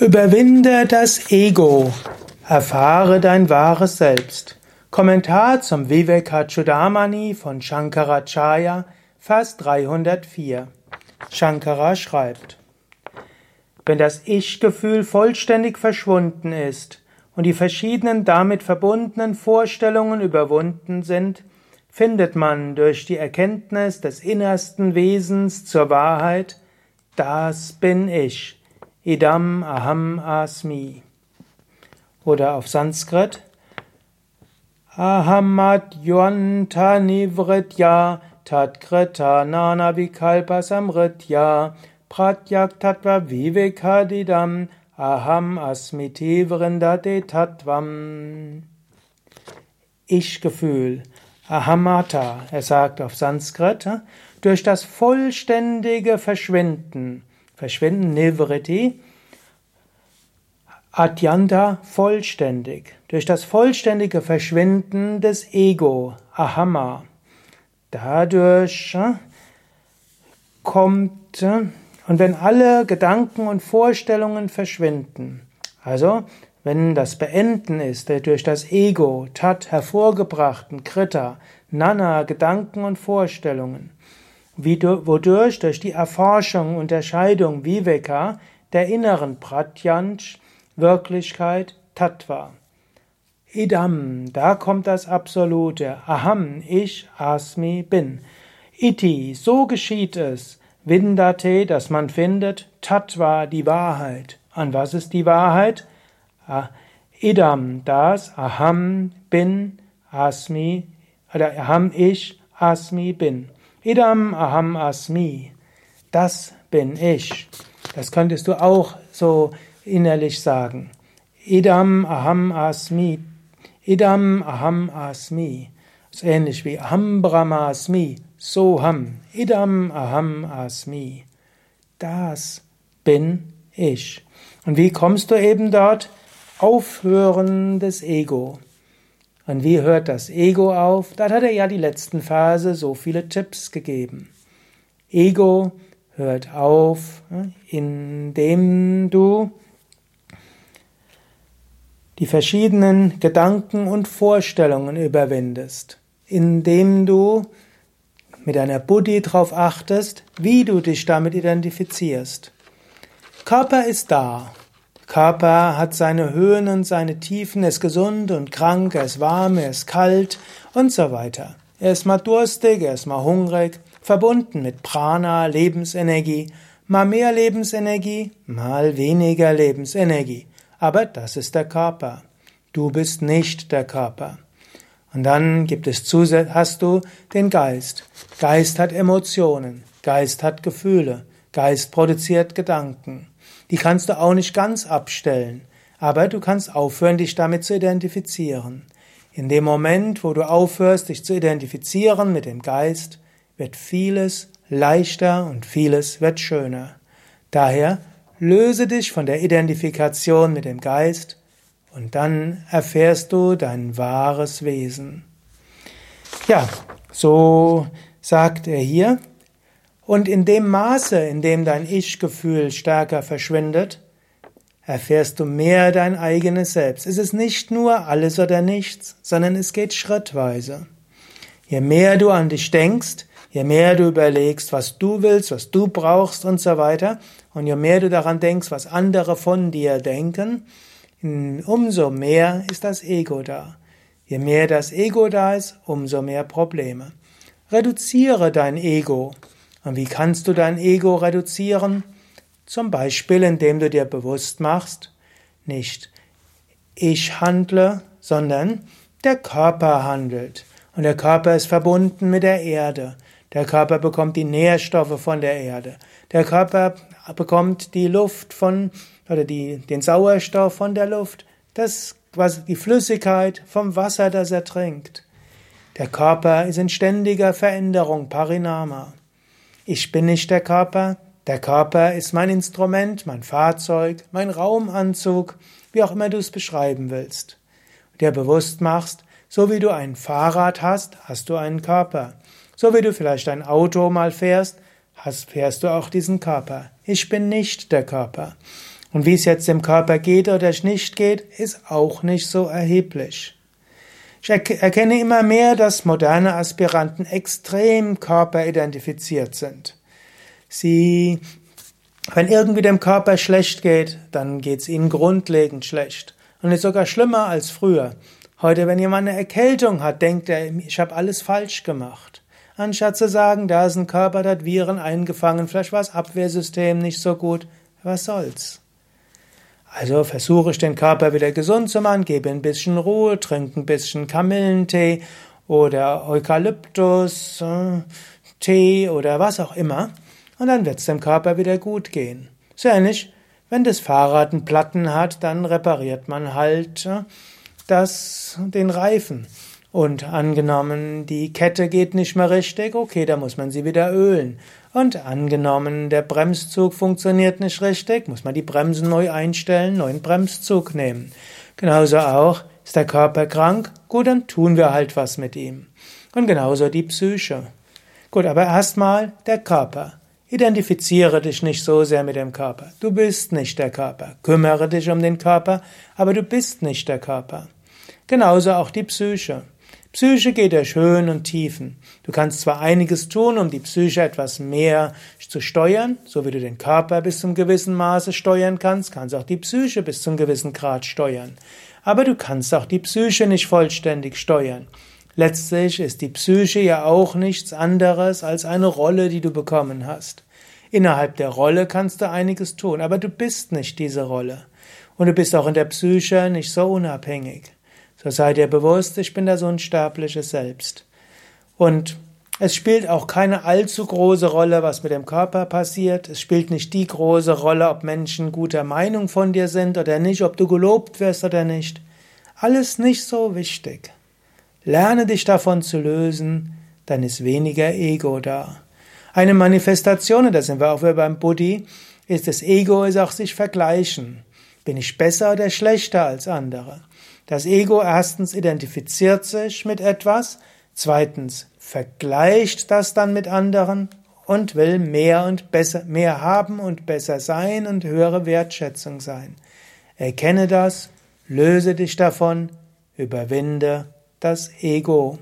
Überwinde das Ego. Erfahre dein wahres Selbst. Kommentar zum Vivekachudamani von Shankaracharya, Vers 304. Shankara schreibt, Wenn das Ich-Gefühl vollständig verschwunden ist und die verschiedenen damit verbundenen Vorstellungen überwunden sind, findet man durch die Erkenntnis des innersten Wesens zur Wahrheit, das bin ich Idam Aham Asmi. Oder auf Sanskrit Ahamat Yuanta Nivritya Tatkrita Nana Vikalpa Samritya Pratyak Tattva Vivekadidam Aham Asmiti Vrindate Tattvam. Ich-Gefühl. Ahamata, er sagt auf Sanskrit, durch das vollständige Verschwinden verschwinden, Nivriti, Atyanta vollständig, durch das vollständige Verschwinden des Ego, Ahama. Dadurch äh, kommt, äh, und wenn alle Gedanken und Vorstellungen verschwinden, also wenn das Beenden ist der durch das Ego, Tat hervorgebrachten Krita, Nana, Gedanken und Vorstellungen, wodurch durch die Erforschung, Unterscheidung Viveka der inneren Pratyanch Wirklichkeit Tattva. Idam, da kommt das Absolute. Aham, ich, Asmi, bin. Iti, so geschieht es. Vindate, dass man findet. Tattva, die Wahrheit. An was ist die Wahrheit? Ah, idam, das, Aham, bin, Asmi, oder Aham, ich, Asmi, bin. Idam aham asmi. Das bin ich. Das könntest du auch so innerlich sagen. Idam aham asmi. Idam aham asmi. Das ist ähnlich wie Aham Brahma asmi. Soham. Idam aham asmi. Das bin ich. Und wie kommst du eben dort? Aufhören des Ego. Und wie hört das Ego auf? Da hat er ja die letzten Phase so viele Tipps gegeben. Ego hört auf, ne, indem du die verschiedenen Gedanken und Vorstellungen überwindest, indem du mit einer Buddhi darauf achtest, wie du dich damit identifizierst. Körper ist da, Körper hat seine Höhen und seine Tiefen, er ist gesund und krank, er ist warm, er ist kalt und so weiter. Er ist mal durstig, er ist mal hungrig, verbunden mit Prana, Lebensenergie, mal mehr Lebensenergie, mal weniger Lebensenergie. Aber das ist der Körper. Du bist nicht der Körper. Und dann gibt es hast du den Geist. Geist hat Emotionen, Geist hat Gefühle, Geist produziert Gedanken. Die kannst du auch nicht ganz abstellen, aber du kannst aufhören, dich damit zu identifizieren. In dem Moment, wo du aufhörst, dich zu identifizieren mit dem Geist, wird vieles leichter und vieles wird schöner. Daher löse dich von der Identifikation mit dem Geist und dann erfährst du dein wahres Wesen. Ja, so sagt er hier, und in dem Maße, in dem dein Ich-Gefühl stärker verschwindet, erfährst du mehr dein eigenes Selbst. Es ist nicht nur alles oder nichts, sondern es geht schrittweise. Je mehr du an dich denkst, je mehr du überlegst, was du willst, was du brauchst und so weiter, und je mehr du daran denkst, was andere von dir denken, umso mehr ist das Ego da. Je mehr das Ego da ist, umso mehr Probleme. Reduziere dein Ego. Und wie kannst du dein Ego reduzieren? Zum Beispiel, indem du dir bewusst machst, nicht ich handle, sondern der Körper handelt. Und der Körper ist verbunden mit der Erde. Der Körper bekommt die Nährstoffe von der Erde. Der Körper bekommt die Luft von, oder die, den Sauerstoff von der Luft. Das, was, die Flüssigkeit vom Wasser, das er trinkt. Der Körper ist in ständiger Veränderung, Parinama. Ich bin nicht der Körper, der Körper ist mein Instrument, mein Fahrzeug, mein Raumanzug, wie auch immer du es beschreiben willst. Dir bewusst machst, so wie du ein Fahrrad hast, hast du einen Körper. So wie du vielleicht ein Auto mal fährst, hast, fährst du auch diesen Körper. Ich bin nicht der Körper. Und wie es jetzt dem Körper geht oder nicht geht, ist auch nicht so erheblich. Ich erkenne immer mehr, dass moderne Aspiranten extrem körperidentifiziert sind. Sie, wenn irgendwie dem Körper schlecht geht, dann geht es ihnen grundlegend schlecht. Und ist sogar schlimmer als früher. Heute, wenn jemand eine Erkältung hat, denkt er, ich habe alles falsch gemacht. Anstatt zu sagen, da ist ein Körper, da hat Viren eingefangen, vielleicht war das Abwehrsystem nicht so gut. Was soll's? Also versuche ich den Körper wieder gesund zu machen, gebe ein bisschen Ruhe, trinke ein bisschen Kamillentee oder Eukalyptus, äh, oder was auch immer. Und dann wird es dem Körper wieder gut gehen. So ähnlich, wenn das Fahrrad einen Platten hat, dann repariert man halt äh, das, den Reifen. Und angenommen, die Kette geht nicht mehr richtig, okay, da muss man sie wieder ölen. Und angenommen, der Bremszug funktioniert nicht richtig, muss man die Bremsen neu einstellen, neuen Bremszug nehmen. Genauso auch, ist der Körper krank? Gut, dann tun wir halt was mit ihm. Und genauso die Psyche. Gut, aber erstmal der Körper. Identifiziere dich nicht so sehr mit dem Körper. Du bist nicht der Körper. Kümmere dich um den Körper, aber du bist nicht der Körper. Genauso auch die Psyche. Psyche geht durch Höhen und Tiefen. Du kannst zwar einiges tun, um die Psyche etwas mehr zu steuern, so wie du den Körper bis zum gewissen Maße steuern kannst, kannst auch die Psyche bis zum gewissen Grad steuern. Aber du kannst auch die Psyche nicht vollständig steuern. Letztlich ist die Psyche ja auch nichts anderes als eine Rolle, die du bekommen hast. Innerhalb der Rolle kannst du einiges tun, aber du bist nicht diese Rolle. Und du bist auch in der Psyche nicht so unabhängig. So sei dir bewusst, ich bin das unsterbliche Selbst. Und es spielt auch keine allzu große Rolle, was mit dem Körper passiert. Es spielt nicht die große Rolle, ob Menschen guter Meinung von dir sind oder nicht, ob du gelobt wirst oder nicht. Alles nicht so wichtig. Lerne dich davon zu lösen, dann ist weniger Ego da. Eine Manifestation, und da sind wir auch wieder beim Buddhi, ist das Ego, ist auch sich vergleichen. Bin ich besser oder schlechter als andere? Das Ego erstens identifiziert sich mit etwas, zweitens vergleicht das dann mit anderen und will mehr und besser, mehr haben und besser sein und höhere Wertschätzung sein. Erkenne das, löse dich davon, überwinde das Ego.